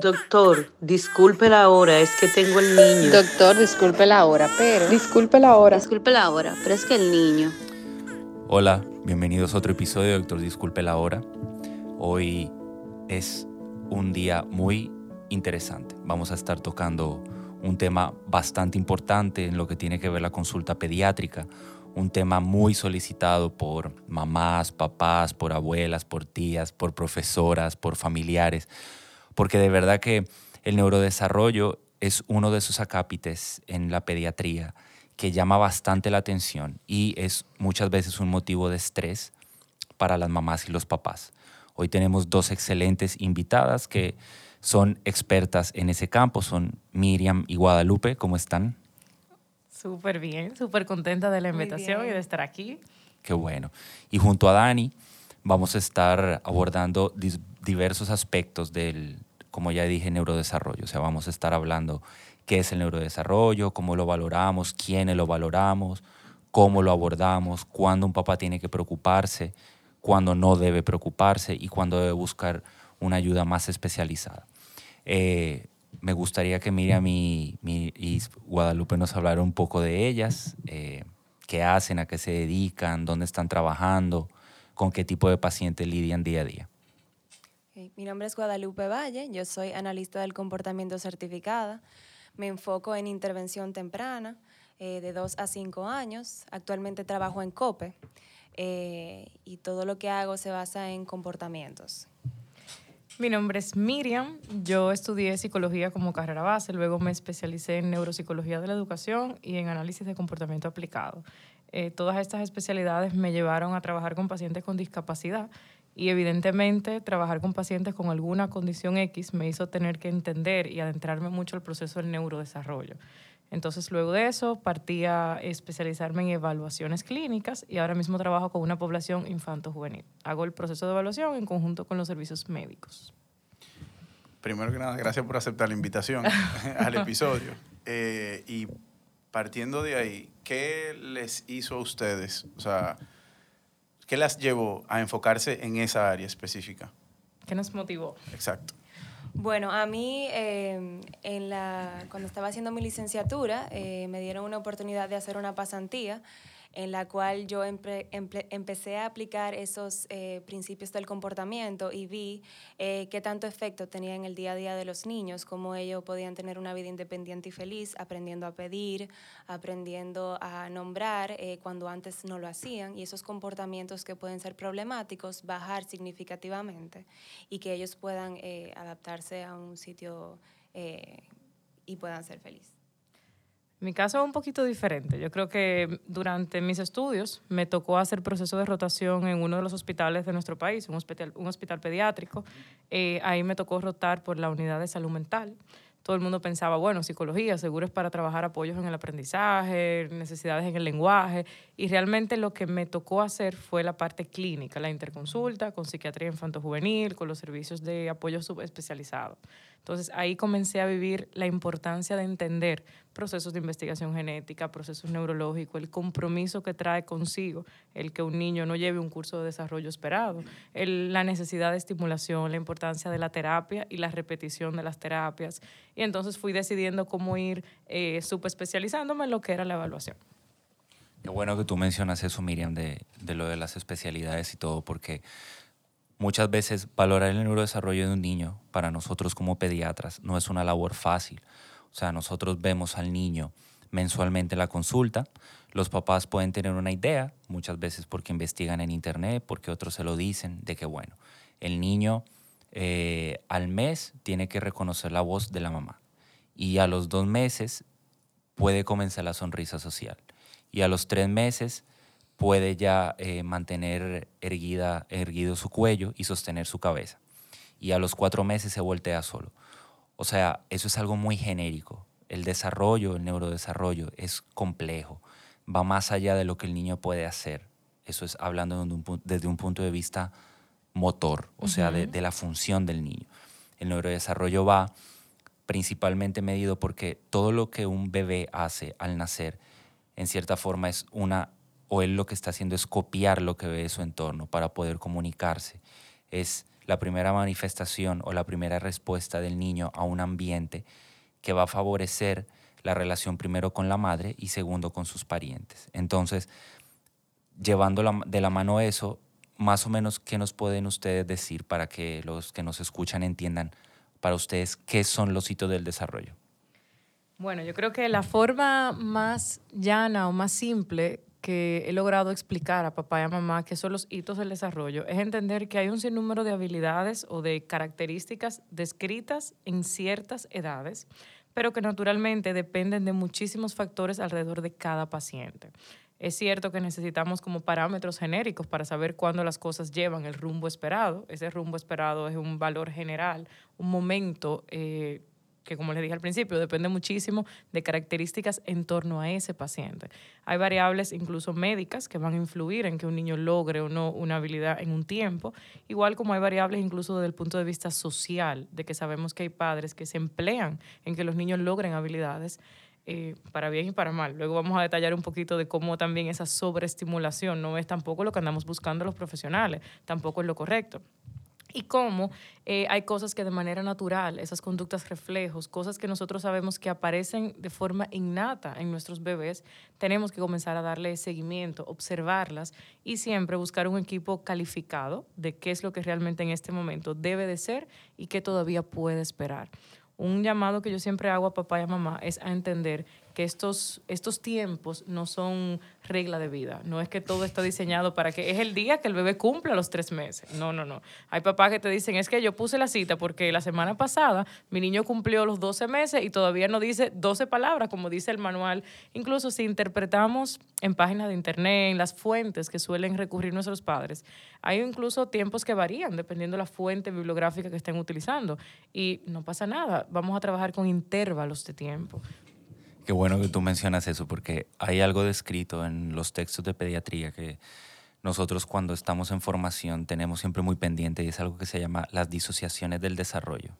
Doctor, disculpe la hora, es que tengo el niño. Doctor, disculpe la hora, pero... Disculpe la hora. Disculpe la hora, pero es que el niño... Hola, bienvenidos a otro episodio de Doctor Disculpe la hora. Hoy es un día muy interesante. Vamos a estar tocando un tema bastante importante en lo que tiene que ver la consulta pediátrica, un tema muy solicitado por mamás, papás, por abuelas, por tías, por profesoras, por familiares porque de verdad que el neurodesarrollo es uno de esos acápites en la pediatría que llama bastante la atención y es muchas veces un motivo de estrés para las mamás y los papás. Hoy tenemos dos excelentes invitadas que son expertas en ese campo, son Miriam y Guadalupe, ¿cómo están? Súper bien, súper contenta de la invitación y de estar aquí. Qué bueno. Y junto a Dani vamos a estar abordando diversos aspectos del, como ya dije, neurodesarrollo. O sea, vamos a estar hablando qué es el neurodesarrollo, cómo lo valoramos, quiénes lo valoramos, cómo lo abordamos, cuándo un papá tiene que preocuparse, cuándo no debe preocuparse y cuándo debe buscar una ayuda más especializada. Eh, me gustaría que Miriam y, Guadalupe nos hablaran un poco de ellas, eh, qué hacen, a qué se dedican, dónde están trabajando, con qué tipo de pacientes lidian día a día. Mi nombre es Guadalupe Valle, yo soy analista del comportamiento certificada. Me enfoco en intervención temprana eh, de 2 a 5 años. Actualmente trabajo en COPE eh, y todo lo que hago se basa en comportamientos. Mi nombre es Miriam, yo estudié psicología como carrera base, luego me especialicé en neuropsicología de la educación y en análisis de comportamiento aplicado. Eh, todas estas especialidades me llevaron a trabajar con pacientes con discapacidad y evidentemente trabajar con pacientes con alguna condición X me hizo tener que entender y adentrarme mucho el proceso del neurodesarrollo. Entonces, luego de eso, partí a especializarme en evaluaciones clínicas y ahora mismo trabajo con una población infanto-juvenil. Hago el proceso de evaluación en conjunto con los servicios médicos. Primero que nada, gracias por aceptar la invitación al episodio. Eh, y partiendo de ahí, ¿qué les hizo a ustedes? O sea, ¿qué las llevó a enfocarse en esa área específica? ¿Qué nos motivó? Exacto. Bueno, a mí em, en la, cuando estaba haciendo mi licenciatura eh, me dieron una oportunidad de hacer una pasantía en la cual yo empecé a aplicar esos eh, principios del comportamiento y vi eh, qué tanto efecto tenía en el día a día de los niños, cómo ellos podían tener una vida independiente y feliz, aprendiendo a pedir, aprendiendo a nombrar eh, cuando antes no lo hacían, y esos comportamientos que pueden ser problemáticos, bajar significativamente y que ellos puedan adaptarse a un sitio y puedan ser felices. Mi caso es un poquito diferente. Yo creo que durante mis estudios me tocó hacer proceso de rotación en uno de los hospitales de nuestro país, un hospital, pediátrico. Eh, ahí me tocó rotar por la unidad de salud mental. Todo el mundo pensaba, bueno, psicología, seguro es para trabajar apoyos en el aprendizaje, necesidades en el lenguaje. Y realmente lo que me tocó hacer fue la parte clínica, la interconsulta con psiquiatría infanto-juvenil, con los servicios de apoyo subespecializado. Entonces ahí comencé a vivir la importancia de entender procesos de investigación genética, procesos neurológicos, el compromiso que trae consigo el que un niño no lleve un curso de desarrollo esperado, la necesidad de estimulación, la importancia de la terapia y la repetición de las terapias. Y entonces fui decidiendo cómo ir eh, subespecializándome en lo que era la evaluación. Qué bueno que tú mencionas eso, Miriam, de, lo de las especialidades y todo, porque Muchas veces valorar el neurodesarrollo de un niño para nosotros como pediatras no es una labor fácil. O sea, nosotros vemos al niño mensualmente la consulta, los papás pueden tener una idea, muchas veces porque investigan en internet, porque otros se lo dicen, de que bueno, el niño eh, al mes tiene que reconocer la voz de la mamá y a los dos meses puede comenzar la sonrisa social y a los tres meses puede ya eh, mantener erguida, erguido su cuello y sostener su cabeza. Y a los cuatro meses se voltea solo. O sea, eso es algo muy genérico. El desarrollo, el neurodesarrollo es complejo. Va más allá de lo que el niño puede hacer. Eso es hablando desde un punto de vista motor, o sea, de, de la función del niño. El neurodesarrollo va principalmente medido porque todo lo que un bebé hace al nacer, en cierta forma, es una o él lo que está haciendo es copiar lo que ve su entorno para poder comunicarse. Es la primera manifestación o la primera respuesta del niño a un ambiente que va a favorecer la relación primero con la madre y segundo con sus parientes. Entonces, llevando de la mano eso, más o menos, ¿qué nos pueden ustedes decir para que los que nos escuchan entiendan para ustedes qué son los hitos del desarrollo? Bueno, yo creo que la forma más llana o más simple que he logrado explicar a papá y a mamá qué son los hitos del desarrollo es entender que hay un sinnúmero de habilidades o de características descritas en ciertas edades, pero que naturalmente dependen de muchísimos factores alrededor de cada paciente. Es cierto que necesitamos como parámetros genéricos para saber cuándo las cosas llevan el rumbo esperado. Ese rumbo esperado es un valor general, un momento eh, que como les dije al principio, depende muchísimo de características en torno a ese paciente. Hay variables incluso médicas que van a influir en que un niño logre o no una habilidad en un tiempo, igual como hay variables incluso desde el punto de vista social, de que sabemos que hay padres que se emplean en que los niños logren habilidades. Eh, para bien y para mal. Luego vamos a detallar un poquito de cómo también esa sobreestimulación no es tampoco lo que andamos buscando los profesionales, tampoco es lo correcto y cómo eh, hay cosas que de manera natural, esas conductas reflejos, cosas que nosotros sabemos que aparecen de forma innata en nuestros bebés, tenemos que comenzar a darle seguimiento, observarlas y siempre buscar un equipo calificado de qué es lo que realmente en este momento debe de ser y qué todavía puede esperar. Un llamado que yo siempre hago a papá y a mamá es a entender estos, estos tiempos no son regla de vida. No es que todo está diseñado para que es el día que el bebé cumpla los tres meses. No, no, no. Hay papás que te dicen, es que yo puse la cita porque la semana pasada mi niño cumplió los 12 meses y todavía no dice 12 palabras, como dice el manual. Incluso si interpretamos en páginas de internet, en las fuentes que suelen recurrir nuestros padres, hay incluso tiempos que varían dependiendo de la fuente bibliográfica que estén utilizando. Y no pasa nada. Vamos a trabajar con intervalos de tiempo. Qué bueno que tú mencionas eso, porque hay algo descrito en los textos de pediatría que nosotros cuando estamos en formación tenemos siempre muy pendiente y es algo que se llama las disociaciones del desarrollo,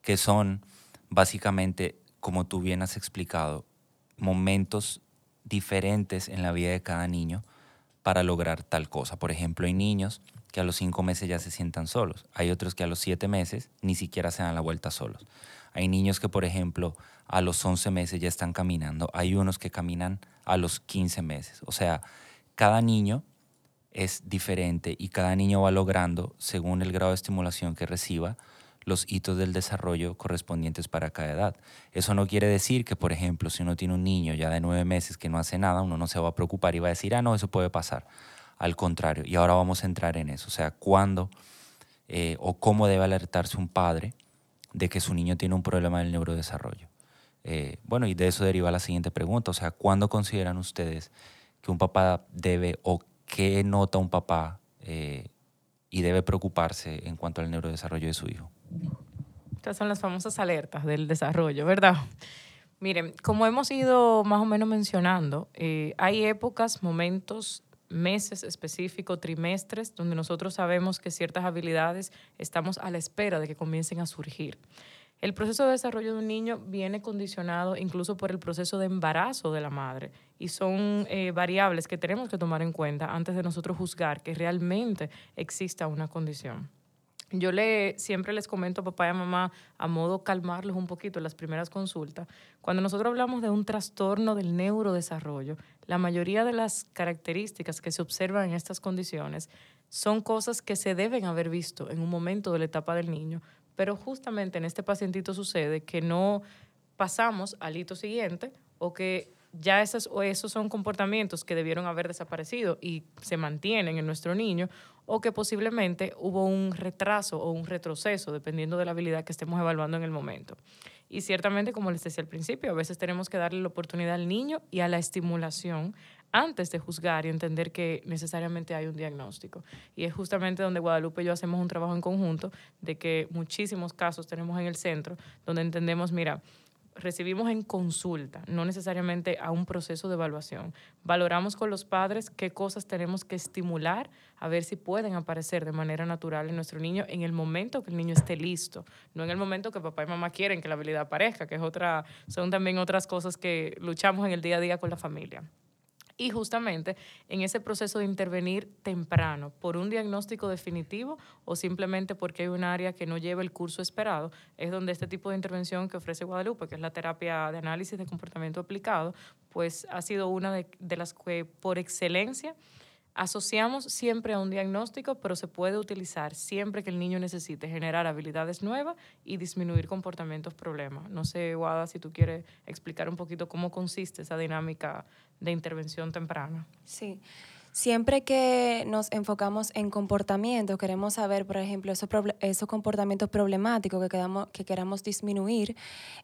que son básicamente, como tú bien has explicado, momentos diferentes en la vida de cada niño para lograr tal cosa. Por ejemplo, hay niños que a los cinco meses ya se sientan solos, hay otros que a los siete meses ni siquiera se dan la vuelta solos. Hay niños que, por ejemplo, a los 11 meses ya están caminando. Hay unos que caminan a los 15 meses. O sea, cada niño es diferente y cada niño va logrando, según el grado de estimulación que reciba, los hitos del desarrollo correspondientes para cada edad. Eso no quiere decir que, por ejemplo, si uno tiene un niño ya de nueve meses que no hace nada, uno no se va a preocupar y va a decir, ah, no, eso puede pasar. Al contrario, y ahora vamos a entrar en eso, o sea, cuándo eh, o cómo debe alertarse un padre de que su niño tiene un problema del neurodesarrollo. Eh, bueno, y de eso deriva la siguiente pregunta, o sea, ¿cuándo consideran ustedes que un papá debe o qué nota un papá eh, y debe preocuparse en cuanto al neurodesarrollo de su hijo? Estas son las famosas alertas del desarrollo, ¿verdad? Miren, como hemos ido más o menos mencionando, eh, hay épocas, momentos, meses específicos, trimestres, donde nosotros sabemos que ciertas habilidades estamos a la espera de que comiencen a surgir. El proceso de desarrollo de un niño viene condicionado incluso por el proceso de embarazo de la madre y son eh, variables que tenemos que tomar en cuenta antes de nosotros juzgar que realmente exista una condición. Yo le, siempre les comento a papá y a mamá a modo calmarlos un poquito en las primeras consultas. Cuando nosotros hablamos de un trastorno del neurodesarrollo, la mayoría de las características que se observan en estas condiciones son cosas que se deben haber visto en un momento de la etapa del niño, pero justamente en este pacientito sucede que no pasamos al hito siguiente o que ya esos, o esos son comportamientos que debieron haber desaparecido y se mantienen en nuestro niño, o que posiblemente hubo un retraso o un retroceso, dependiendo de la habilidad que estemos evaluando en el momento. Y ciertamente, como les decía al principio, a veces tenemos que darle la oportunidad al niño y a la estimulación antes de juzgar y entender que necesariamente hay un diagnóstico. Y es justamente donde Guadalupe y yo hacemos un trabajo en conjunto de que muchísimos casos tenemos en el centro donde entendemos, mira, recibimos en consulta, no necesariamente a un proceso de evaluación. Valoramos con los padres qué cosas tenemos que estimular a ver si pueden aparecer de manera natural en nuestro niño en el momento que el niño esté listo, no en el momento que papá y mamá quieren que la habilidad aparezca, que es otra, son también otras cosas que luchamos en el día a día con la familia. Y justamente en ese proceso de intervenir temprano, por un diagnóstico definitivo o simplemente porque hay un área que no lleva el curso esperado, es donde este tipo de intervención que ofrece Guadalupe, que es la terapia de análisis de comportamiento aplicado, pues ha sido una de, de las que por excelencia asociamos siempre a un diagnóstico, pero se puede utilizar siempre que el niño necesite generar habilidades nuevas y disminuir comportamientos problemas. No sé, Guada, si tú quieres explicar un poquito cómo consiste esa dinámica de intervención temprana. Sí. Siempre que nos enfocamos en comportamiento, queremos saber, por ejemplo, esos, esos comportamientos problemáticos que, queramos, que queramos disminuir,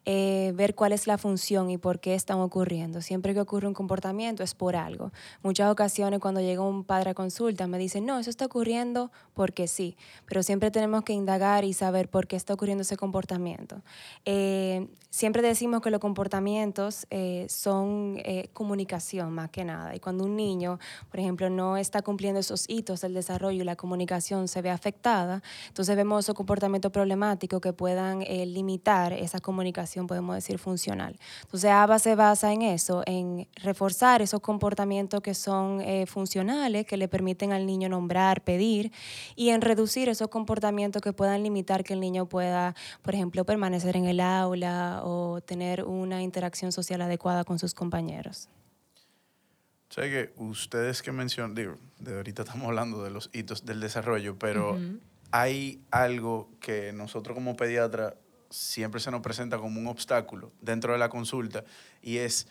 eh, ver cuál es la función y por qué están ocurriendo. Siempre que ocurre un comportamiento es por algo. Muchas ocasiones cuando llega un padre a consulta me dicen, no, eso está ocurriendo porque sí, pero siempre tenemos que indagar y saber por qué está ocurriendo ese comportamiento. Eh, siempre decimos que los comportamientos eh, son comunicación más que nada. Y cuando un niño, por ejemplo, no está cumpliendo esos hitos del desarrollo y la comunicación se ve afectada, entonces vemos esos comportamientos problemáticos que puedan eh, limitar esa comunicación, podemos decir, funcional. Entonces, ABA se basa en eso, en reforzar esos comportamientos que son eh, funcionales, que le permiten al niño nombrar, pedir, y en reducir esos comportamientos que puedan limitar que el niño pueda, por ejemplo, permanecer en el aula o tener una interacción social adecuada con sus compañeros. Sé que ustedes que mencionan, digo, de ahorita estamos hablando de los hitos del desarrollo, pero hay algo que nosotros como pediatra siempre se nos presenta como un obstáculo dentro de la consulta y es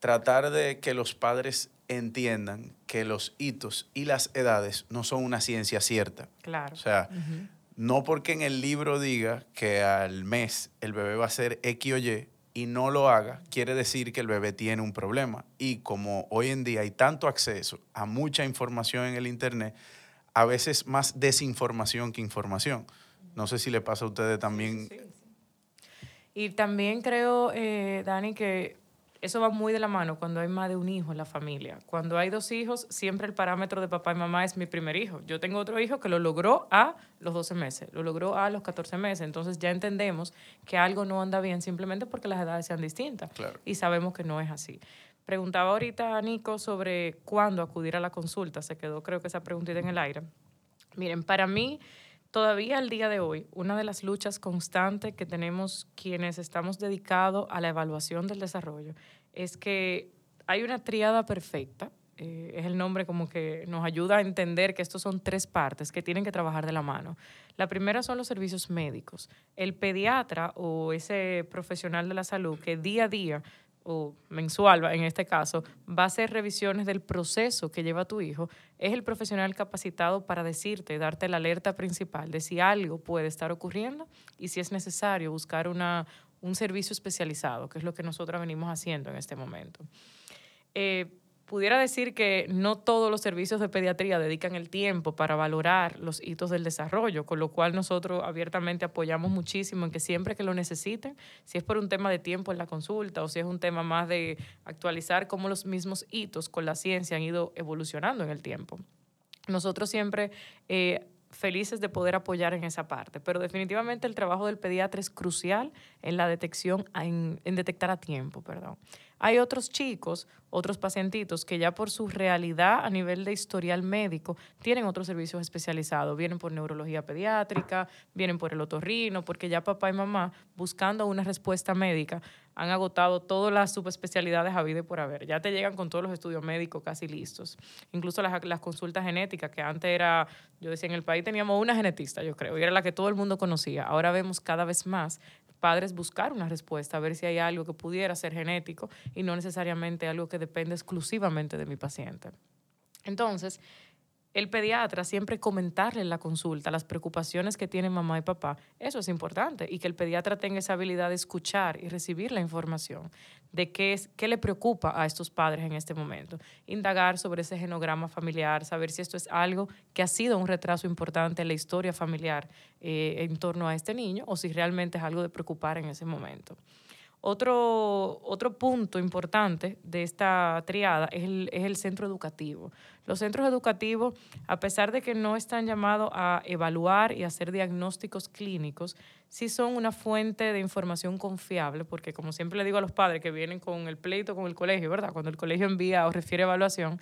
tratar de que los padres entiendan que los hitos y las edades no son una ciencia cierta. Claro. O sea, no porque en el libro diga que al mes el bebé va a ser X o Y, y no lo haga, quiere decir que el bebé tiene un problema. Y como hoy en día hay tanto acceso a mucha información en el Internet, a veces más desinformación que información. No sé si le pasa a ustedes también. Y también creo, eh, Dani, que eso va muy de la mano cuando hay más de un hijo en la familia. Cuando hay dos hijos, siempre el parámetro de papá y mamá es mi primer hijo. Yo tengo otro hijo que lo logró a los 12 meses, lo logró a los 14 meses. Entonces ya entendemos que algo no anda bien simplemente porque las edades sean distintas. Y sabemos que no es así. Preguntaba ahorita a Nico sobre cuándo acudir a la consulta. Se quedó creo que esa preguntita en el aire. Miren, para mí Todavía al día de hoy, una de las luchas constantes que tenemos quienes estamos dedicados a la evaluación del desarrollo es que hay una triada perfecta, eh, es el nombre como que nos ayuda a entender que estos son tres partes que tienen que trabajar de la mano. La primera son los servicios médicos. El pediatra o ese profesional de la salud que día a día o mensual en este caso, va a hacer revisiones del proceso que lleva tu hijo, es el profesional capacitado para decirte, darte la alerta principal de si algo puede estar ocurriendo y si es necesario buscar una, un servicio especializado, que es lo que nosotros venimos haciendo en este momento. Eh, pudiera decir que no todos los servicios de pediatría dedican el tiempo para valorar los hitos del desarrollo, con lo cual nosotros abiertamente apoyamos muchísimo en que siempre que lo necesiten, si es por un tema de tiempo en la consulta o si es un tema más de actualizar cómo los mismos hitos con la ciencia han ido evolucionando en el tiempo. Nosotros siempre eh, felices de poder apoyar en esa parte. Pero definitivamente el trabajo del pediatra es crucial en la detección, en, detectar a tiempo, perdón. Hay otros chicos, otros pacientitos que ya por su realidad a nivel de historial médico tienen otros servicios especializados. Vienen por neurología pediátrica, vienen por el otorrino, porque ya papá y mamá buscando una respuesta médica han agotado todas las subespecialidades a vida y por haber. Ya te llegan con todos los estudios médicos casi listos. Incluso las, las, consultas genéticas, que antes era, yo decía, en el país teníamos una genetista, yo creo, y era la que todo el mundo conocía. Ahora vemos cada vez más padres buscar una respuesta, a ver si hay algo que pudiera ser genético y no necesariamente algo que depende exclusivamente de mi paciente. Entonces, el pediatra siempre comentarle en la consulta las preocupaciones que tienen mamá y papá, eso es importante, y que el pediatra tenga esa habilidad de escuchar y recibir la información de qué, es, qué le preocupa a estos padres en este momento. Indagar sobre ese genograma familiar, saber si esto es algo que ha sido un retraso importante en la historia familiar eh, en torno a este niño o si realmente es algo de preocupar en ese momento. Otro, otro punto importante de esta triada es el, es el centro educativo. Los centros educativos, a pesar de que no están llamados a evaluar y hacer diagnósticos clínicos, sí son una fuente de información confiable, porque como siempre le digo a los padres que vienen con el pleito con el colegio, ¿verdad? Cuando el colegio envía o refiere evaluación,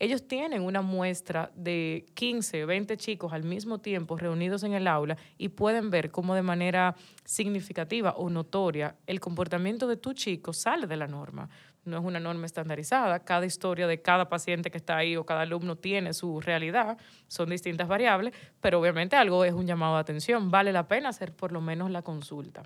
ellos tienen una muestra de 15, 20 chicos al mismo tiempo reunidos en el aula y pueden ver cómo de manera significativa o notoria el comportamiento de tu chico sale de la norma. No es una norma estandarizada, cada historia de cada paciente que está ahí o cada alumno tiene su realidad, son distintas variables, pero obviamente algo es un llamado de atención, vale la pena hacer por lo menos la consulta.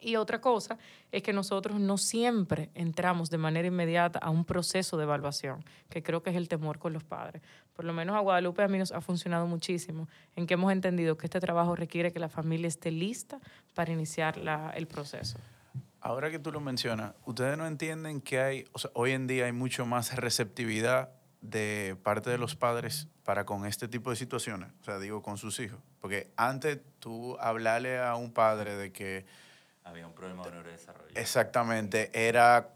Y otra cosa es que nosotros no siempre entramos de manera inmediata a un proceso de evaluación, que creo que es el temor con los padres. Por lo menos a Guadalupe a mí nos ha funcionado muchísimo, en que hemos entendido que este trabajo requiere que la familia esté lista para iniciar el proceso. Ahora que tú lo mencionas, ¿ustedes no entienden que hay, o sea, hoy en día hay mucho más receptividad de parte de los padres para con este tipo de situaciones? O sea, digo, con sus hijos. Porque antes tú hablarle a un padre de que había un problema de neurodesarrollo. Exactamente, era,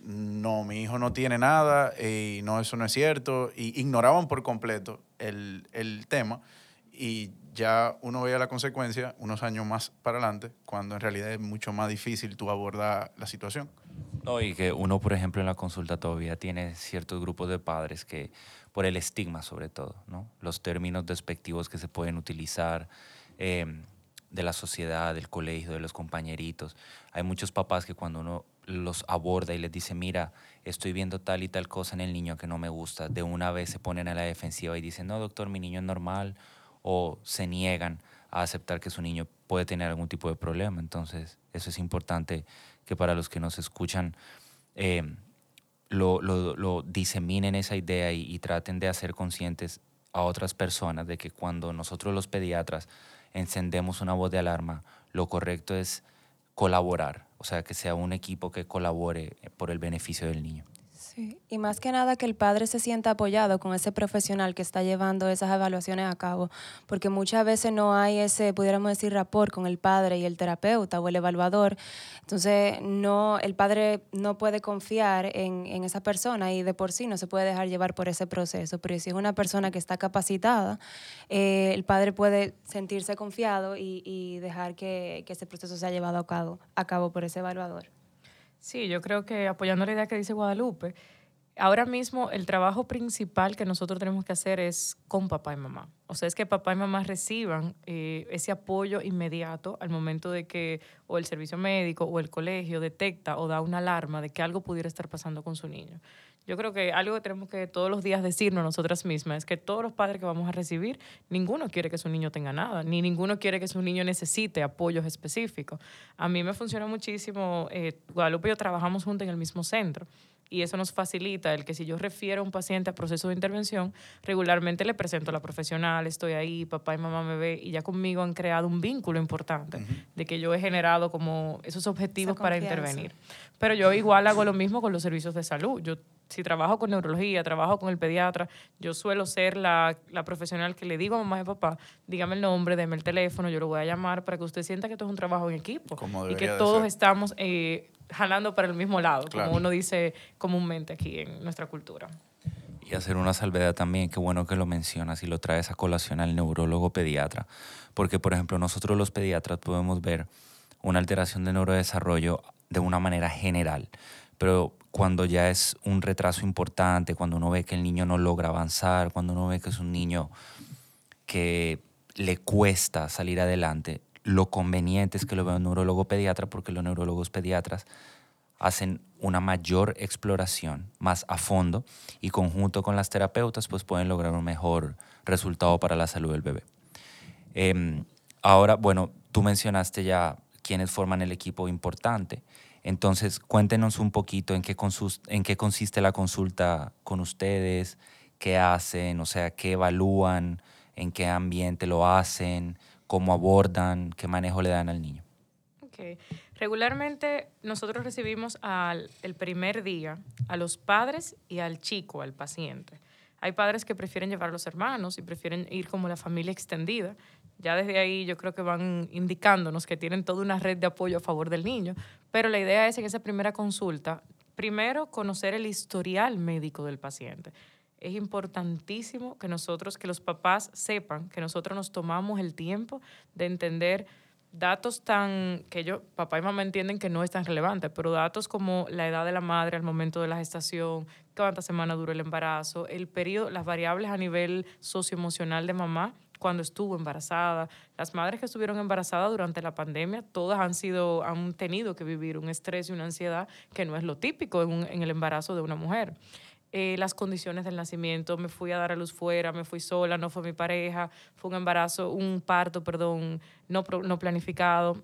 no, mi hijo no tiene nada y no, eso no es cierto. Y ignoraban por completo el, el tema y ya uno veía la consecuencia unos años más para adelante, cuando en realidad es mucho más difícil tú abordar la situación. No, y que uno, por ejemplo, en la consulta todavía tiene ciertos grupos de padres que, por el estigma sobre todo, ¿no? los términos despectivos que se pueden utilizar, eh, de la sociedad, del colegio, de los compañeritos. Hay muchos papás que cuando uno los aborda y les dice, mira, estoy viendo tal y tal cosa en el niño que no me gusta, de una vez se ponen a la defensiva y dicen, no, doctor, mi niño es normal, o se niegan a aceptar que su niño puede tener algún tipo de problema. Entonces, eso es importante que para los que nos escuchan eh, lo, diseminen esa idea y traten de hacer conscientes a otras personas de que cuando nosotros los pediatras encendemos una voz de alarma, lo correcto es colaborar, o sea, que sea un equipo que colabore por el beneficio del niño. Y más que nada que el padre se sienta apoyado con ese profesional que está llevando esas evaluaciones a cabo, porque muchas veces no hay ese, pudiéramos decir, rapport con el padre y el terapeuta o el evaluador. Entonces, no, el padre no puede confiar en, esa persona y de por sí no se puede dejar llevar por ese proceso. Pero si es una persona que está capacitada, eh, el padre puede sentirse confiado y, dejar que, ese proceso sea llevado a cabo por ese evaluador. Sí, yo creo que apoyando la idea que dice Guadalupe, ahora mismo el trabajo principal que nosotros tenemos que hacer es con papá y mamá. O sea, es que papá y mamá reciban eh, ese apoyo inmediato al momento de que o el servicio médico o el colegio detecta o da una alarma de que algo pudiera estar pasando con su niño. Yo creo que algo que tenemos que todos los días decirnos nosotras mismas es que todos los padres que vamos a recibir, ninguno quiere que su niño tenga nada, ni ninguno quiere que su niño necesite apoyos específicos. A mí me funciona muchísimo, eh, Guadalupe y yo trabajamos juntos en el mismo centro y eso nos facilita el que si yo refiero a un paciente a proceso de intervención, regularmente le presento a la profesional, estoy ahí, papá y mamá me ve y ya conmigo han creado un vínculo importante de que yo he generado como esos objetivos para intervenir. Pero yo igual hago lo mismo con los servicios de salud. Yo si trabajo con neurología, trabajo con el pediatra, yo suelo ser la, la, profesional que le digo a mamá y papá, dígame el nombre, déme el teléfono, yo lo voy a llamar para que usted sienta que esto es un trabajo en equipo y que todos ser. estamos eh, jalando para el mismo lado, claro. como uno dice comúnmente aquí en nuestra cultura. Y hacer una salvedad también, qué bueno que lo mencionas y lo traes a colación al neurólogo pediatra, porque por ejemplo nosotros los pediatras podemos ver una alteración de neurodesarrollo de una manera general, pero cuando ya es un retraso importante, cuando uno ve que el niño no logra avanzar, cuando uno ve que es un niño que le cuesta salir adelante, lo conveniente es que lo vea un neurólogo pediatra porque los neurólogos pediatras hacen una mayor exploración más a fondo y conjunto con las terapeutas pues pueden lograr un mejor resultado para la salud del bebé. Eh, ahora, bueno, tú mencionaste ya quienes forman el equipo importante. Entonces, cuéntenos un poquito en qué, consiste la consulta con ustedes, qué hacen, o sea, qué evalúan, en qué ambiente lo hacen, cómo abordan, qué manejo le dan al niño. Okay. Regularmente nosotros recibimos al, el primer día a los padres y al chico, al paciente. Hay padres que prefieren llevar a los hermanos y prefieren ir como la familia extendida. Ya desde ahí yo creo que van indicándonos que tienen toda una red de apoyo a favor del niño, pero la idea es en esa primera consulta, primero conocer el historial médico del paciente. Es importantísimo que nosotros, que los papás sepan que nosotros nos tomamos el tiempo de entender datos tan que yo, papá y mamá entienden que no es tan relevante, pero datos como la edad de la madre al momento de la gestación, cuántas semanas duró el embarazo, el periodo, las variables a nivel socioemocional de mamá cuando estuvo embarazada. Las madres que estuvieron embarazadas durante la pandemia, todas han sido, han tenido que vivir un estrés y una ansiedad que no es lo típico en, en el embarazo de una mujer. Eh, las condiciones del nacimiento, me fui a dar a luz fuera, me fui sola, no fue mi pareja, fue un embarazo, un parto, perdón, no, no planificado.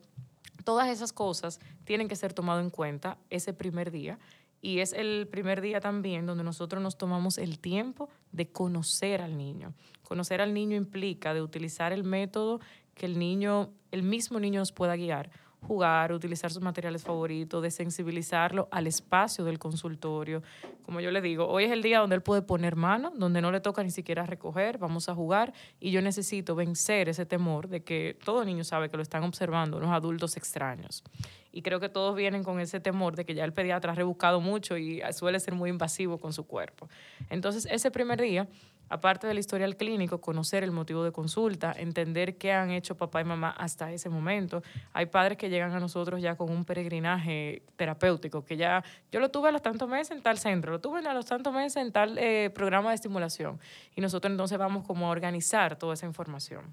Todas esas cosas tienen que ser tomadas en cuenta ese primer día y es el primer día también donde nosotros nos tomamos el tiempo de conocer al niño. Conocer al niño implica de utilizar el método que el niño, el mismo niño nos pueda guiar jugar, utilizar sus materiales favoritos, de sensibilizarlo al espacio del consultorio. Como yo le digo, hoy es el día donde él puede poner mano, donde no le toca ni siquiera recoger, vamos a jugar y yo necesito vencer ese temor de que todo niño sabe que lo están observando unos adultos extraños. Y creo que todos vienen con ese temor de que ya el pediatra ha rebuscado mucho y suele ser muy invasivo con su cuerpo. Entonces, ese primer día aparte del historial clínico, conocer el motivo de consulta, entender qué han hecho papá y mamá hasta ese momento. Hay padres que llegan a nosotros ya con un peregrinaje terapéutico, que ya yo lo tuve a los tantos meses en tal centro, lo tuve a los tantos meses en tal eh, programa de estimulación. Y nosotros entonces vamos como a organizar toda esa información.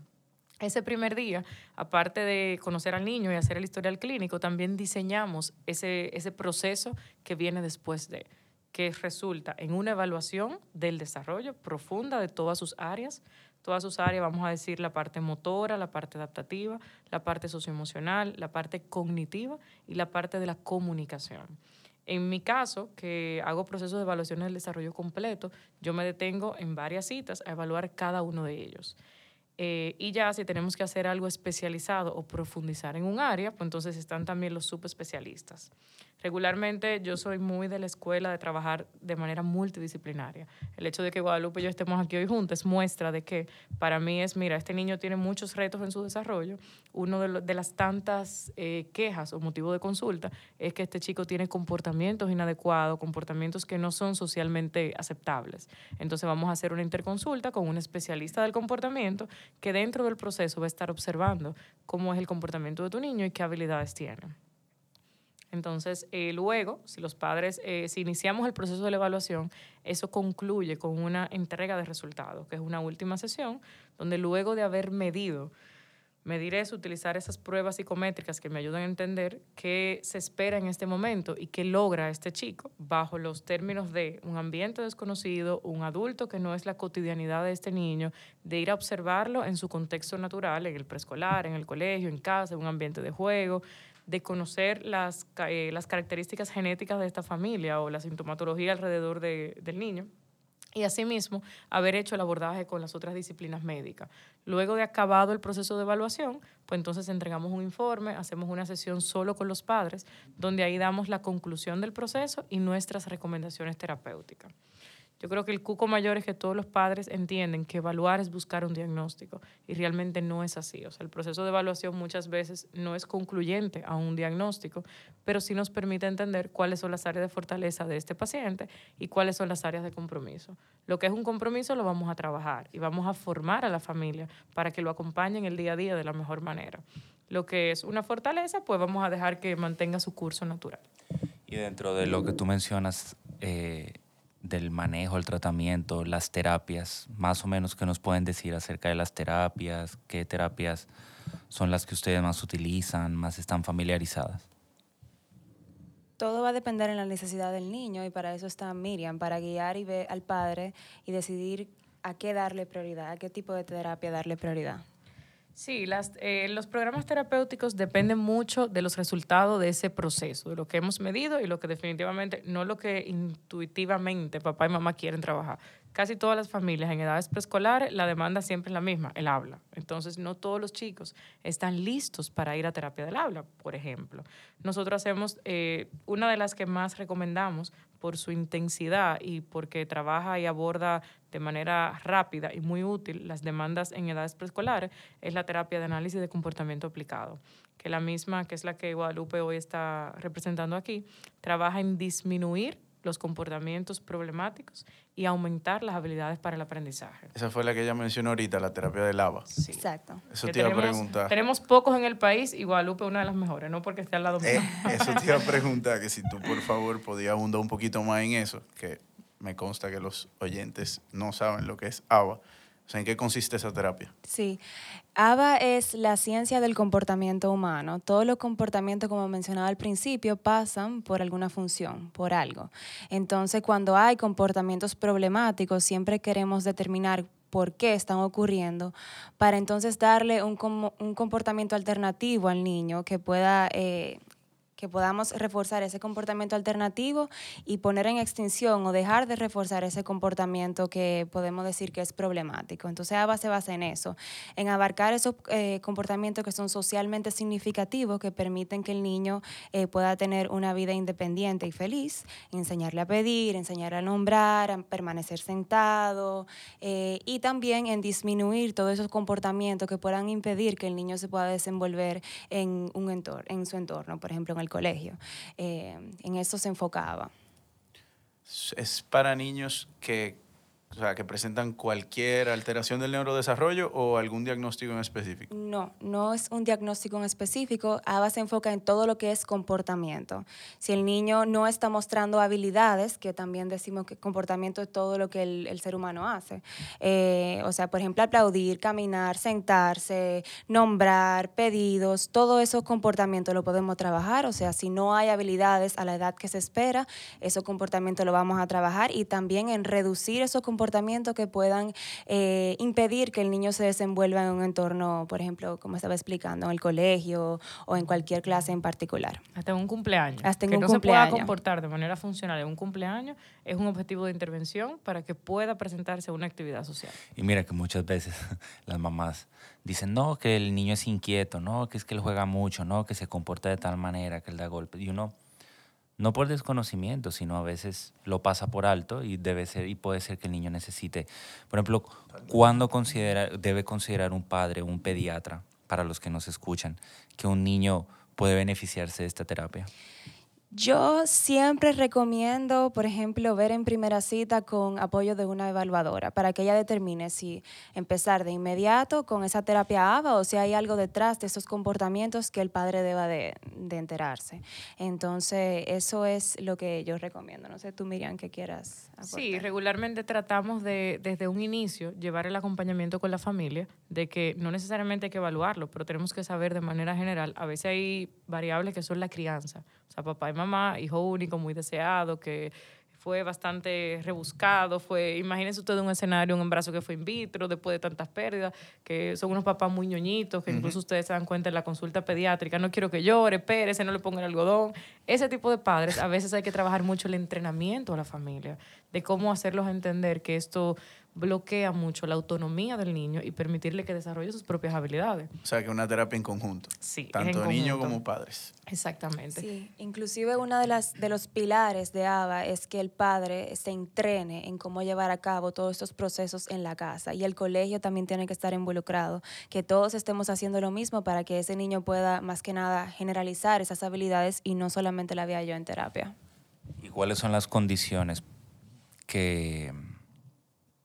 Ese primer día, aparte de conocer al niño y hacer el historial clínico, también diseñamos ese, ese proceso que viene después de que resulta en una evaluación del desarrollo profunda de todas sus áreas. Todas sus áreas, vamos a decir, la parte motora, la parte adaptativa, la parte socioemocional, la parte cognitiva y la parte de la comunicación. En mi caso, que hago procesos de evaluación del desarrollo completo, yo me detengo en varias citas a evaluar cada uno de ellos. Eh, y ya si tenemos que hacer algo especializado o profundizar en un área, pues entonces están también los subespecialistas. Regularmente yo soy muy de la escuela de trabajar de manera multidisciplinaria. El hecho de que Guadalupe y yo estemos aquí hoy juntos muestra de que para mí es, mira, este niño tiene muchos retos en su desarrollo. Uno de, las tantas eh, quejas o motivos de consulta es que este chico tiene comportamientos inadecuados, comportamientos que no son socialmente aceptables. Entonces vamos a hacer una interconsulta con un especialista del comportamiento que dentro del proceso va a estar observando cómo es el comportamiento de tu niño y qué habilidades tiene. Entonces, eh, luego, si los padres, eh, si iniciamos el proceso de la evaluación, eso concluye con una entrega de resultados, que es una última sesión, donde luego de haber medido, medir es utilizar esas pruebas psicométricas que me ayudan a entender qué se espera en este momento y qué logra este chico bajo los términos de un ambiente desconocido, un adulto que no es la cotidianidad de este niño, de ir a observarlo en su contexto natural, en el preescolar, en el colegio, en casa, en un ambiente de juego, de conocer las, eh, las características genéticas de esta familia o la sintomatología alrededor de, del niño y asimismo haber hecho el abordaje con las otras disciplinas médicas. Luego de acabado el proceso de evaluación, pues entonces entregamos un informe, hacemos una sesión solo con los padres, donde ahí damos la conclusión del proceso y nuestras recomendaciones terapéuticas. Yo creo que el cuco mayor es que todos los padres entienden que evaluar es buscar un diagnóstico y realmente no es así. O sea, el proceso de evaluación muchas veces no es concluyente a un diagnóstico, pero sí nos permite entender cuáles son las áreas de fortaleza de este paciente y cuáles son las áreas de compromiso. Lo que es un compromiso lo vamos a trabajar y vamos a formar a la familia para que lo acompañen el día a día de la mejor manera. Lo que es una fortaleza, pues vamos a dejar que mantenga su curso natural. Y dentro de lo que tú mencionas, eh, del manejo, el tratamiento, las terapias, más o menos qué nos pueden decir acerca de las terapias, qué terapias son las que ustedes más utilizan, más están familiarizadas. Todo va a depender en la necesidad del niño y para eso está Miriam, para guiar y ver al padre y decidir a qué darle prioridad, a qué tipo de terapia darle prioridad. Sí, las, eh, los programas terapéuticos dependen mucho de los resultados de ese proceso, de lo que hemos medido y lo que definitivamente, no lo que intuitivamente papá y mamá quieren trabajar. casi todas las familias en edades preescolares, la demanda siempre es la misma, el habla. Entonces, no todos los chicos están listos para ir a terapia del habla, por ejemplo. Nosotros hacemos, eh, una de las que más recomendamos por su intensidad y porque trabaja y aborda de manera rápida y muy útil las demandas en edades preescolares, es la terapia de análisis de comportamiento aplicado, que la misma, que es la que Guadalupe hoy está representando aquí, trabaja en disminuir los comportamientos problemáticos y aumentar las habilidades para el aprendizaje. Esa fue la que ella mencionó ahorita, la terapia del lava. Sí. Exacto. Eso Que te iba a tenemos- preguntar. Tenemos pocos en el país y Guadalupe es una de las mejores, no porque esté al lado mío. Eh, eso te iba a preguntar, que si tú por favor podías abundar un poquito más en eso, que me consta que los oyentes no saben lo que es ABA. O sea, ¿en qué consiste esa terapia? Sí. ABA es la ciencia del comportamiento humano. Todos los comportamientos, como mencionaba al principio, pasan por alguna función, por algo. Entonces, cuando hay comportamientos problemáticos, siempre queremos determinar por qué están ocurriendo, para entonces darle un, un comportamiento alternativo al niño que pueda... eh, que podamos reforzar ese comportamiento alternativo y poner en extinción o dejar de reforzar ese comportamiento que podemos decir que es problemático. Entonces, ABA se basa en eso, en abarcar esos eh, comportamientos que son socialmente significativos, que permiten que el niño eh, pueda tener una vida independiente y feliz, enseñarle a pedir, enseñarle a nombrar, a permanecer sentado eh, y también en disminuir todos esos comportamientos que puedan impedir que el niño se pueda desenvolver en, un entorno, en su entorno, por ejemplo, en el colegio. Eh, en eso se enfocaba. ¿Es para niños que, o sea, que presentan cualquier alteración del neurodesarrollo o algún diagnóstico en específico? No, no es un diagnóstico en específico. ABA se enfoca en todo lo que es comportamiento. Si el niño no está mostrando habilidades, que también decimos que comportamiento es todo lo que el, ser humano hace. Eh, o sea, por ejemplo, aplaudir, caminar, sentarse, nombrar, pedidos, todo esos comportamientos lo podemos trabajar. O sea, si no hay habilidades a la edad que se espera, esos comportamientos lo vamos a trabajar y también en reducir esos comportamientos que puedan eh, impedir que el niño se desenvuelva en un entorno, por ejemplo, como estaba explicando, en el colegio o en cualquier clase en particular. Hasta en un cumpleaños. Hasta en que un no se pueda comportar de manera funcional en un cumpleaños es un objetivo de intervención para que pueda presentarse una actividad social. Y mira que muchas veces las mamás dicen, no, que el niño es inquieto, no, que es que él juega mucho, no, que se comporta de tal manera, que él da golpes. Y uno, no por desconocimiento, sino a veces lo pasa por alto y debe ser, y puede ser que el niño necesite. Por ejemplo, ¿cuándo considera, debe considerar un padre, un pediatra, para los que nos escuchan, que un niño puede beneficiarse de esta terapia? Yo siempre recomiendo, por ejemplo, ver en primera cita con apoyo de una evaluadora para que ella determine si empezar de inmediato con esa terapia ABA o si hay algo detrás de esos comportamientos que el padre deba de, de enterarse. Entonces, eso es lo que yo recomiendo. No sé tú, Miriam, que quieras aportar. Sí, regularmente tratamos de, desde un inicio, llevar el acompañamiento con la familia, de que no necesariamente hay que evaluarlo, pero tenemos que saber de manera general. A veces hay variables que son la crianza. O sea, papá y mamá, hijo único, muy deseado, que fue bastante rebuscado, fue, imagínense usted un escenario, un embarazo que fue in vitro, después de tantas pérdidas, que son unos papás muy ñoñitos, que incluso ustedes se dan cuenta en la consulta pediátrica, no quiero que llore, espérese, no le ponga el algodón. Ese tipo de padres, a veces hay que trabajar mucho el entrenamiento a la familia, de cómo hacerlos entender que esto bloquea mucho la autonomía del niño y permitirle que desarrolle sus propias habilidades. O sea, que una terapia en conjunto. Sí, Tanto niños como padres. Exactamente. Sí, inclusive uno de, las, de los pilares de ABA es que el padre se entrene en cómo llevar a cabo todos estos procesos en la casa y el colegio también tiene que estar involucrado, que todos estemos haciendo lo mismo para que ese niño pueda más que nada generalizar esas habilidades y no solamente la vea yo en terapia. ¿Y cuáles son las condiciones que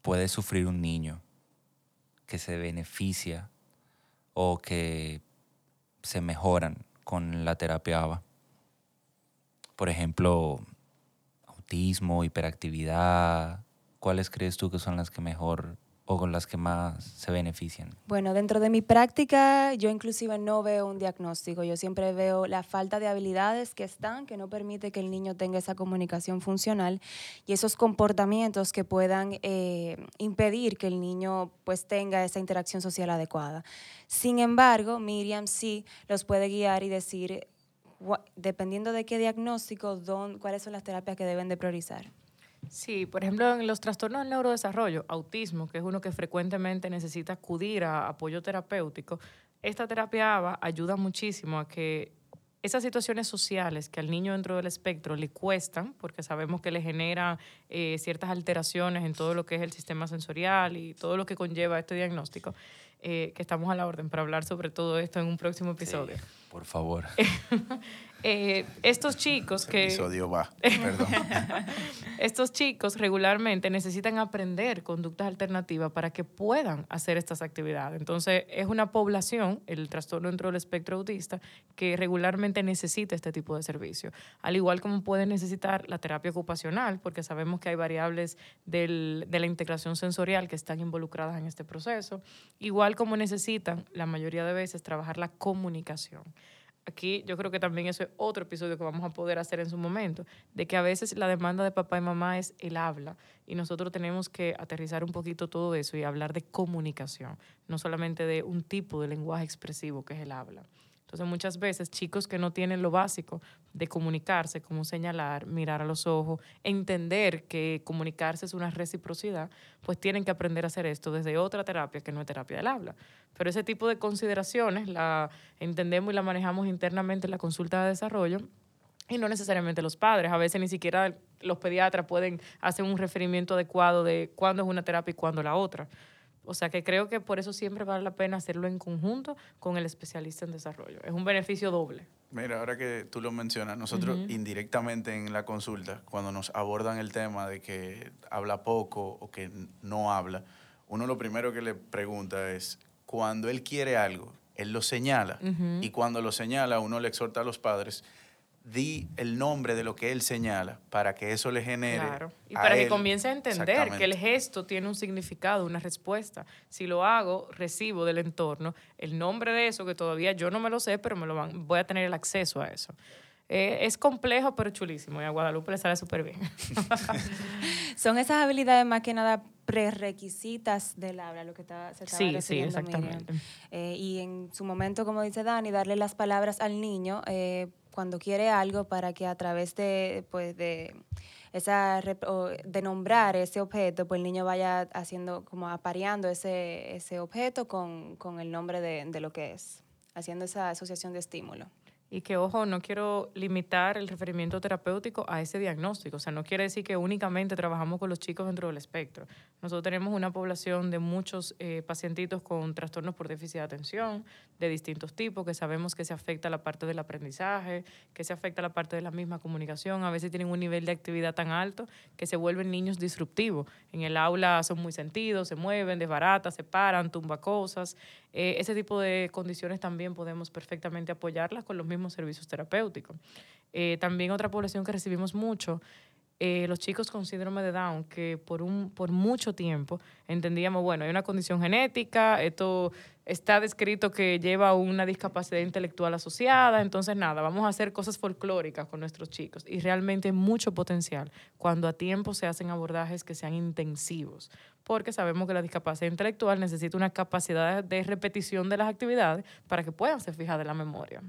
puede sufrir un niño que se beneficia o que se mejoran con la terapia ABA? Por ejemplo, autismo, hiperactividad. ¿Cuáles crees tú que son las que mejor con las que más se benefician? Bueno, dentro de mi práctica yo inclusive no veo un diagnóstico, yo siempre veo la falta de habilidades que están, que no permite que el niño tenga esa comunicación funcional y esos comportamientos que puedan eh, impedir que el niño pues tenga esa interacción social adecuada. Sin embargo, Miriam sí los puede guiar y decir, dependiendo de qué diagnóstico, cuáles son las terapias que deben de priorizar. Sí, por ejemplo, en los trastornos del neurodesarrollo, autismo, que es uno que frecuentemente necesita acudir a apoyo terapéutico, esta terapia ABA ayuda muchísimo a que esas situaciones sociales que al niño dentro del espectro le cuestan, porque sabemos que le generan eh, ciertas alteraciones en todo lo que es el sistema sensorial y todo lo que conlleva este diagnóstico, eh, que estamos a la orden para hablar sobre todo esto en un próximo episodio. Por favor. Eh, estos chicos que... Episodio va, perdón. estos chicos regularmente necesitan aprender conductas alternativas para que puedan hacer estas actividades. Entonces, es una población, el trastorno dentro del espectro autista, que regularmente necesita este tipo de servicio. Al igual como puede necesitar la terapia ocupacional, porque sabemos que hay variables del, de la integración sensorial que están involucradas en este proceso, igual como necesitan la mayoría de veces trabajar la comunicación aquí yo creo que también ese es otro episodio que vamos a poder hacer en su momento, de que a veces la demanda de papá y mamá es el habla y nosotros tenemos que aterrizar un poquito todo eso y hablar de comunicación, no solamente de un tipo de lenguaje expresivo que es el habla. Entonces muchas veces chicos que no tienen lo básico de comunicarse, como señalar, mirar a los ojos, entender que comunicarse es una reciprocidad, pues tienen que aprender a hacer esto desde otra terapia que no es terapia del habla. Pero ese tipo de consideraciones la entendemos y la manejamos internamente en la consulta de desarrollo y no necesariamente los padres. A veces ni siquiera los pediatras pueden hacer un referimiento adecuado de cuándo es una terapia y cuándo la otra. O sea que creo que por eso siempre vale la pena hacerlo en conjunto con el especialista en desarrollo. Es un beneficio doble. Mira, ahora que tú lo mencionas, nosotros indirectamente en la consulta, cuando nos abordan el tema de que habla poco o que no habla, uno lo primero que le pregunta es, cuando él quiere algo, él lo señala. Y cuando lo señala, uno le exhorta a los padres di el nombre de lo que él señala para que eso le genere. Claro. Y para que comience a entender que el gesto tiene un significado, una respuesta. Si lo hago, recibo del entorno el nombre de eso, que todavía yo no me lo sé, pero me lo van, voy a tener el acceso a eso. Eh, es complejo, pero chulísimo. Y a Guadalupe le sale súper bien. Son esas habilidades más que nada prerequisitas del habla, lo que está, se estaba sí, Sí, exactamente. Eh, y en su momento, como dice Dani, darle las palabras al niño eh, cuando quiere algo para que a través de, pues, de esa de nombrar ese objeto, pues el niño vaya haciendo, como apareando ese, ese objeto con, con el nombre de, de lo que es, haciendo esa asociación de estímulo. Y que, ojo, no quiero limitar el referimiento terapéutico a ese diagnóstico. O sea, no quiere decir que únicamente trabajamos con los chicos dentro del espectro. Nosotros tenemos una población de muchos eh, pacientitos con trastornos por déficit de atención de distintos tipos, que sabemos que se afecta la parte del aprendizaje, que se afecta la parte de la misma comunicación. A veces tienen un nivel de actividad tan alto que se vuelven niños disruptivos. En el aula son muy sentidos, se mueven, desbaratan, se paran, tumba cosas. Eh, ese tipo de condiciones también podemos perfectamente apoyarlas con los mismos servicios terapéuticos. Eh, también otra población que recibimos mucho eh, los chicos con síndrome de Down, que por, un, por mucho tiempo entendíamos, bueno, hay una condición genética, esto está descrito que lleva una discapacidad intelectual asociada, entonces nada, vamos a hacer cosas folclóricas con nuestros chicos y realmente mucho potencial cuando a tiempo se hacen abordajes que sean intensivos, porque sabemos que la discapacidad intelectual necesita una capacidad de repetición de las actividades para que puedan ser fijas de la memoria.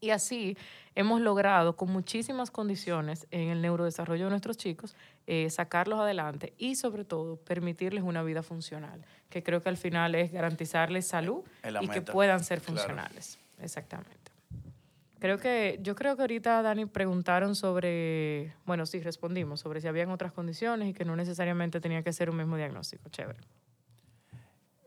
Y así hemos logrado con muchísimas condiciones en el neurodesarrollo de nuestros chicos eh, sacarlos adelante y sobre todo permitirles una vida funcional, que creo que al final es garantizarles salud y que puedan ser funcionales. Exactamente. Creo que, yo creo que ahorita, Dani, preguntaron sobre, bueno, sí, respondimos, sobre si habían otras condiciones y que no necesariamente tenía que ser un mismo diagnóstico. Chévere.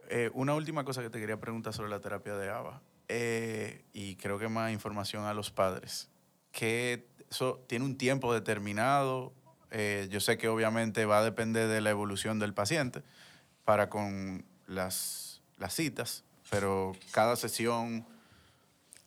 Eh, una última cosa que te quería preguntar sobre la terapia de ABA. Eh, y creo que más información a los padres, que eso tiene un tiempo determinado. Eh, yo sé que obviamente va a depender de la evolución del paciente para con las, las citas, pero cada sesión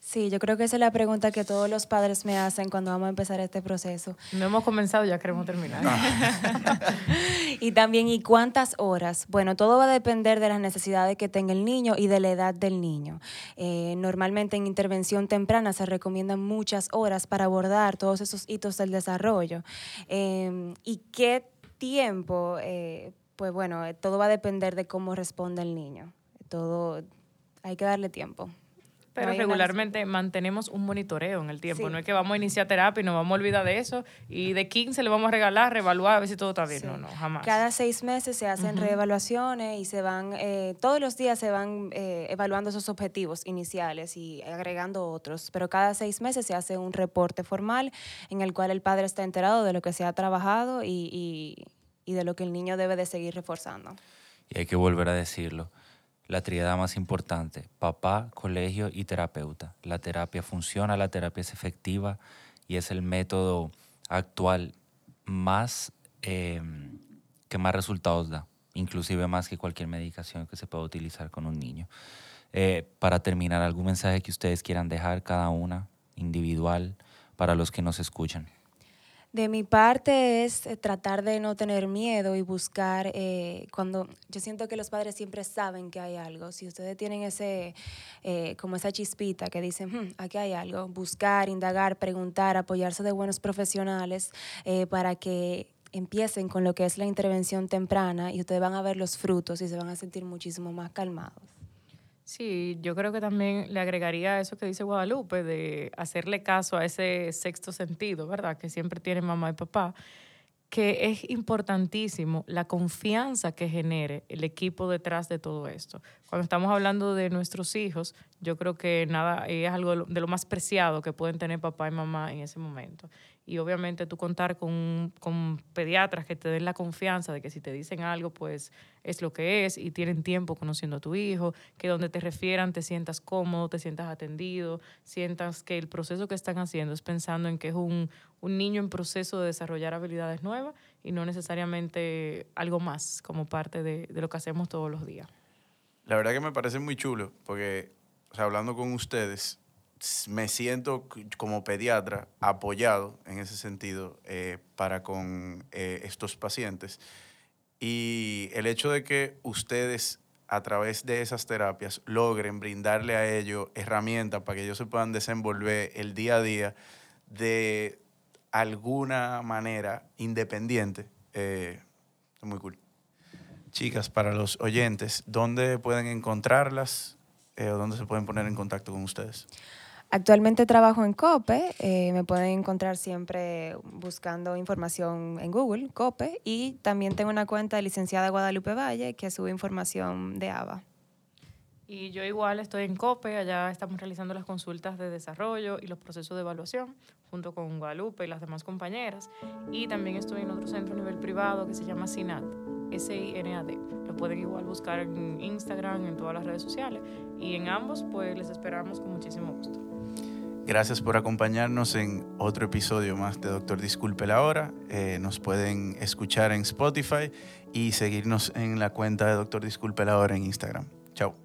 Sí, yo creo que esa es la pregunta que todos los padres me hacen cuando vamos a empezar este proceso. No hemos comenzado, ya queremos terminar. y también, ¿y cuántas horas? Bueno, todo va a depender de las necesidades que tenga el niño y de la edad del niño. Eh, normalmente en intervención temprana se recomiendan muchas horas para abordar todos esos hitos del desarrollo. Em, ¿Y qué tiempo? Eh, pues bueno, todo va a depender de cómo responde el niño. Todo, hay que darle tiempo. Pero regularmente mantenemos un monitoreo en el tiempo. Sí. No es que vamos a iniciar terapia y nos vamos a olvidar de eso y de 15 le vamos a regalar, reevaluar, a ver si todo está bien. Sí. No, no, jamás. Cada seis meses se hacen reevaluaciones y se van, eh, todos los días se van eh, evaluando esos objetivos iniciales y agregando otros, pero cada seis meses se hace un reporte formal en el cual el padre está enterado de lo que se ha trabajado y, y- y de lo que el niño debe de seguir reforzando. Y hay que volver a decirlo. La tríada más importante, papá, colegio y terapeuta. La terapia funciona, la terapia es efectiva y es el método actual más eh, que más resultados da, inclusive más que cualquier medicación que se pueda utilizar con un niño. Eh, para terminar, algún mensaje que ustedes quieran dejar cada una, individual, para los que nos escuchan. De mi parte es eh, tratar de no tener miedo y buscar eh, cuando yo siento que los padres siempre saben que hay algo. Si ustedes tienen ese eh, como esa chispita que dicen "Hmm, aquí hay algo, buscar, indagar, preguntar, apoyarse de buenos profesionales eh, para que empiecen con lo que es la intervención temprana y ustedes van a ver los frutos y se van a sentir muchísimo más calmados. Sí, yo creo que también le agregaría eso que dice Guadalupe, de hacerle caso a ese sexto sentido, ¿verdad? Que siempre tiene mamá y papá, que es importantísimo la confianza que genere el equipo detrás de todo esto. Cuando estamos hablando de nuestros hijos, yo creo que nada es algo de lo más preciado que pueden tener papá y mamá en ese momento. Y obviamente tú contar con, con pediatras que te den la confianza de que si te dicen algo, pues es lo que es y tienen tiempo conociendo a tu hijo, que donde te refieran te sientas cómodo, te sientas atendido, sientas que el proceso que están haciendo es pensando en que es un, un niño en proceso de desarrollar habilidades nuevas y no necesariamente algo más como parte de, de lo que hacemos todos los días. La verdad que me parece muy chulo, porque, hablando con ustedes, me siento como pediatra apoyado en ese sentido eh, para con eh, estos pacientes. Y el hecho de que ustedes a través de esas terapias logren brindarle a ellos herramientas para que ellos se puedan desenvolver el día a día de alguna manera independiente, eh, es muy cool. Chicas, para los oyentes, ¿dónde pueden encontrarlas eh, dónde se pueden poner en contacto con ustedes? Actualmente trabajo en COPE, eh, me pueden encontrar siempre buscando información en Google, COPE, y también tengo una cuenta de licenciada Guadalupe Valle que sube información de ABA. Y yo igual estoy en COPE, allá estamos realizando las consultas de desarrollo y los procesos de evaluación junto con Guadalupe y las demás compañeras. Y también estoy en otro centro a nivel privado que se llama SINAD, S-I-N-A-D. Lo pueden igual buscar en Instagram, en todas las redes sociales. Y en ambos, pues les esperamos con muchísimo gusto. Gracias por acompañarnos en otro episodio más de Doctor Disculpe la Hora. Eh, nos pueden escuchar en Spotify y seguirnos en la cuenta de Doctor Disculpe la Hora en Instagram. Chao.